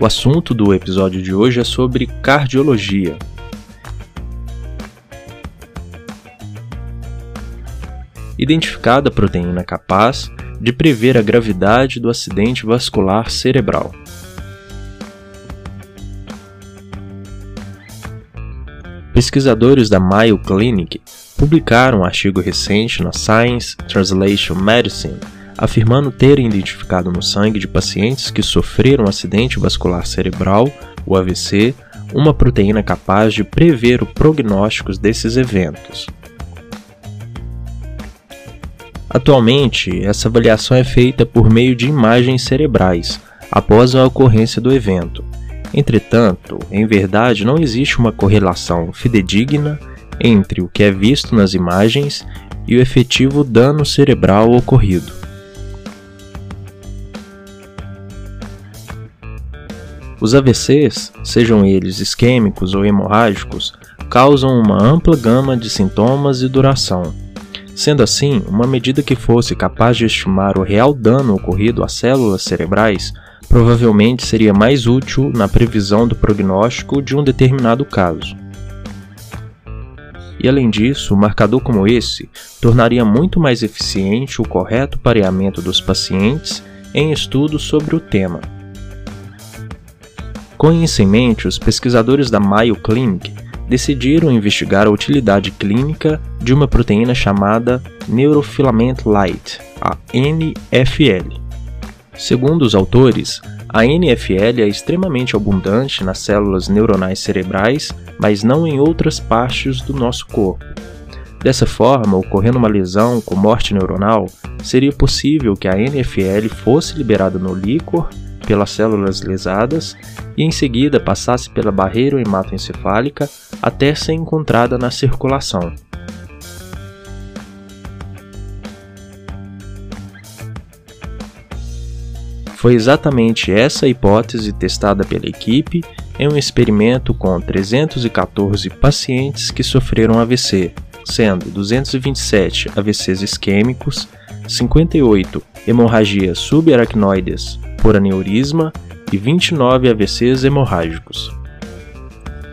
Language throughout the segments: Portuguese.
O assunto do episódio de hoje é sobre cardiologia. Identificada a proteína capaz de prever a gravidade do acidente vascular cerebral. Pesquisadores da Mayo Clinic publicaram um artigo recente na Science Translation Medicine afirmando terem identificado no sangue de pacientes que sofreram acidente vascular cerebral, o AVC, uma proteína capaz de prever os prognósticos desses eventos. Atualmente, essa avaliação é feita por meio de imagens cerebrais após a ocorrência do evento. Entretanto, em verdade, não existe uma correlação fidedigna entre o que é visto nas imagens e o efetivo dano cerebral ocorrido. Os AVCs, sejam eles isquêmicos ou hemorrágicos, causam uma ampla gama de sintomas e duração. Sendo assim, uma medida que fosse capaz de estimar o real dano ocorrido às células cerebrais provavelmente seria mais útil na previsão do prognóstico de um determinado caso. E além disso, um marcador como esse tornaria muito mais eficiente o correto pareamento dos pacientes em estudos sobre o tema. Com isso em mente, os pesquisadores da Mayo Clinic decidiram investigar a utilidade clínica de uma proteína chamada Neurofilament Light, a NFL. Segundo os autores, a NFL é extremamente abundante nas células neuronais cerebrais, mas não em outras partes do nosso corpo. Dessa forma, ocorrendo uma lesão com morte neuronal, seria possível que a NFL fosse liberada no líquor pelas células lesadas e em seguida passasse pela barreira hematoencefálica até ser encontrada na circulação. Foi exatamente essa hipótese testada pela equipe em um experimento com 314 pacientes que sofreram AVC, sendo 227 AVCs isquêmicos, 58 hemorragias subaracnoides por aneurisma e 29 AVCs hemorrágicos.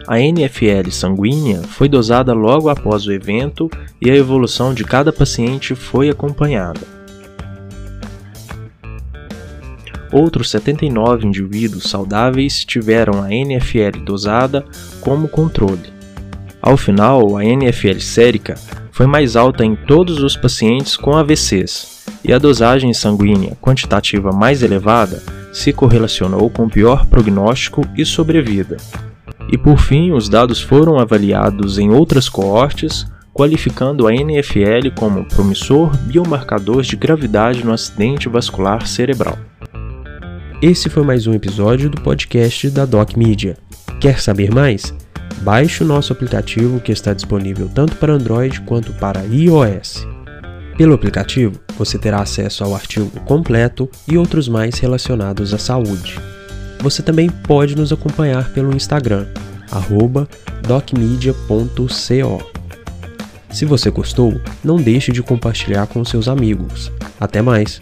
A NFL sanguínea foi dosada logo após o evento e a evolução de cada paciente foi acompanhada. Outros 79 indivíduos saudáveis tiveram a NFL dosada como controle. Ao final, a NFL sérica foi mais alta em todos os pacientes com AVCs, e a dosagem sanguínea quantitativa mais elevada se correlacionou com pior prognóstico e sobrevida. E por fim, os dados foram avaliados em outras coortes, qualificando a NFL como promissor biomarcador de gravidade no acidente vascular cerebral. Esse foi mais um episódio do podcast da Doc Media. Quer saber mais? Baixe o nosso aplicativo que está disponível tanto para Android quanto para iOS. Pelo aplicativo, você terá acesso ao artigo completo e outros mais relacionados à saúde. Você também pode nos acompanhar pelo Instagram, docmedia.co. Se você gostou, não deixe de compartilhar com seus amigos. Até mais!